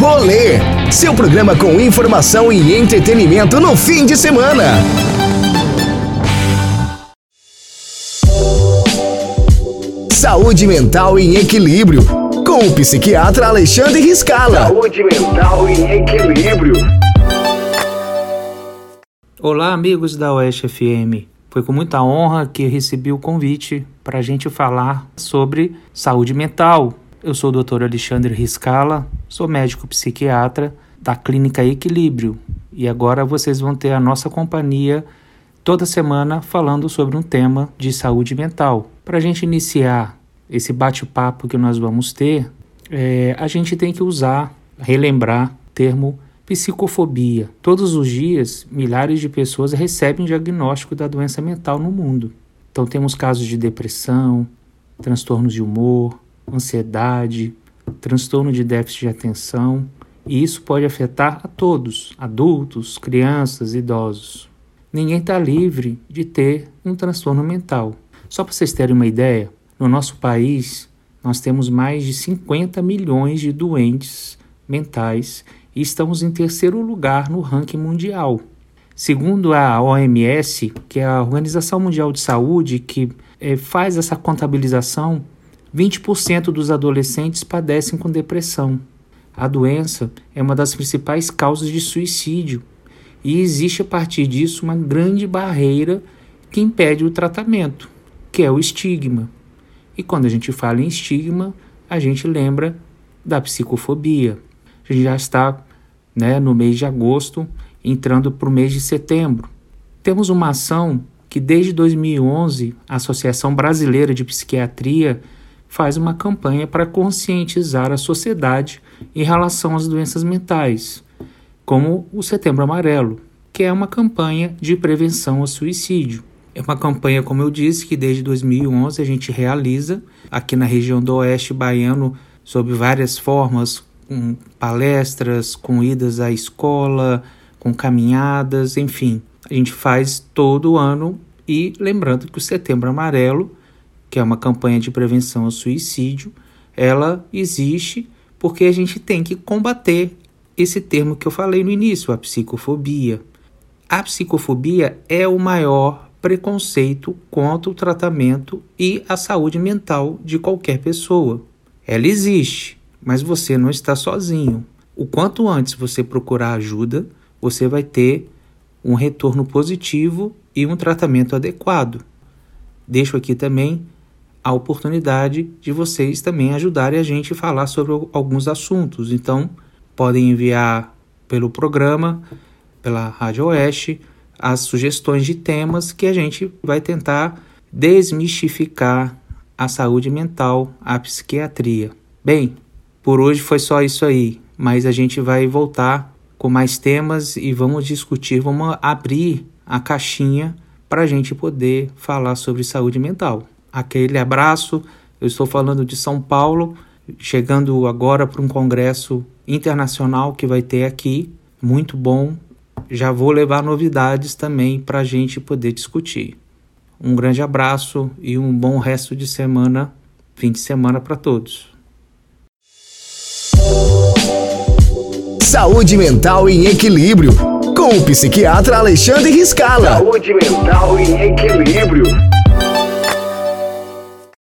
Rolê, seu programa com informação e entretenimento no fim de semana. Saúde mental em equilíbrio, com o psiquiatra Alexandre Riscala. Saúde mental em equilíbrio. Olá, amigos da Oeste FM. Foi com muita honra que recebi o convite para a gente falar sobre saúde mental. Eu sou o Dr. Alexandre Riscala, sou médico psiquiatra da Clínica Equilíbrio e agora vocês vão ter a nossa companhia toda semana falando sobre um tema de saúde mental. Para a gente iniciar esse bate-papo que nós vamos ter, é, a gente tem que usar, relembrar o termo Psicofobia. Todos os dias, milhares de pessoas recebem diagnóstico da doença mental no mundo. Então, temos casos de depressão, transtornos de humor, ansiedade, transtorno de déficit de atenção, e isso pode afetar a todos, adultos, crianças, idosos. Ninguém está livre de ter um transtorno mental. Só para vocês terem uma ideia, no nosso país nós temos mais de 50 milhões de doentes mentais e estamos em terceiro lugar no ranking mundial. Segundo a OMS, que é a Organização Mundial de Saúde, que é, faz essa contabilização, 20% dos adolescentes padecem com depressão. A doença é uma das principais causas de suicídio e existe a partir disso uma grande barreira que impede o tratamento, que é o estigma. E quando a gente fala em estigma, a gente lembra da psicofobia. A gente já está né, no mês de agosto, entrando para o mês de setembro. Temos uma ação que desde 2011 a Associação Brasileira de Psiquiatria faz uma campanha para conscientizar a sociedade em relação às doenças mentais, como o Setembro Amarelo, que é uma campanha de prevenção ao suicídio. É uma campanha, como eu disse, que desde 2011 a gente realiza aqui na região do Oeste Baiano sob várias formas, com palestras, com idas à escola, com caminhadas, enfim. A gente faz todo ano e lembrando que o Setembro Amarelo, que é uma campanha de prevenção ao suicídio, ela existe porque a gente tem que combater esse termo que eu falei no início, a psicofobia. A psicofobia é o maior preconceito contra o tratamento e a saúde mental de qualquer pessoa. Ela existe, mas você não está sozinho. O quanto antes você procurar ajuda, você vai ter um retorno positivo e um tratamento adequado. Deixo aqui também a oportunidade de vocês também ajudarem a gente a falar sobre alguns assuntos. Então, podem enviar pelo programa, pela Rádio Oeste, as sugestões de temas que a gente vai tentar desmistificar a saúde mental, a psiquiatria. Bem, por hoje foi só isso aí, mas a gente vai voltar com mais temas e vamos discutir, vamos abrir a caixinha para a gente poder falar sobre saúde mental. Aquele abraço, eu estou falando de São Paulo, chegando agora para um congresso internacional que vai ter aqui, muito bom. Já vou levar novidades também para a gente poder discutir. Um grande abraço e um bom resto de semana, fim de semana para todos. Saúde mental em equilíbrio, com o psiquiatra Alexandre Riscala. Saúde mental em equilíbrio.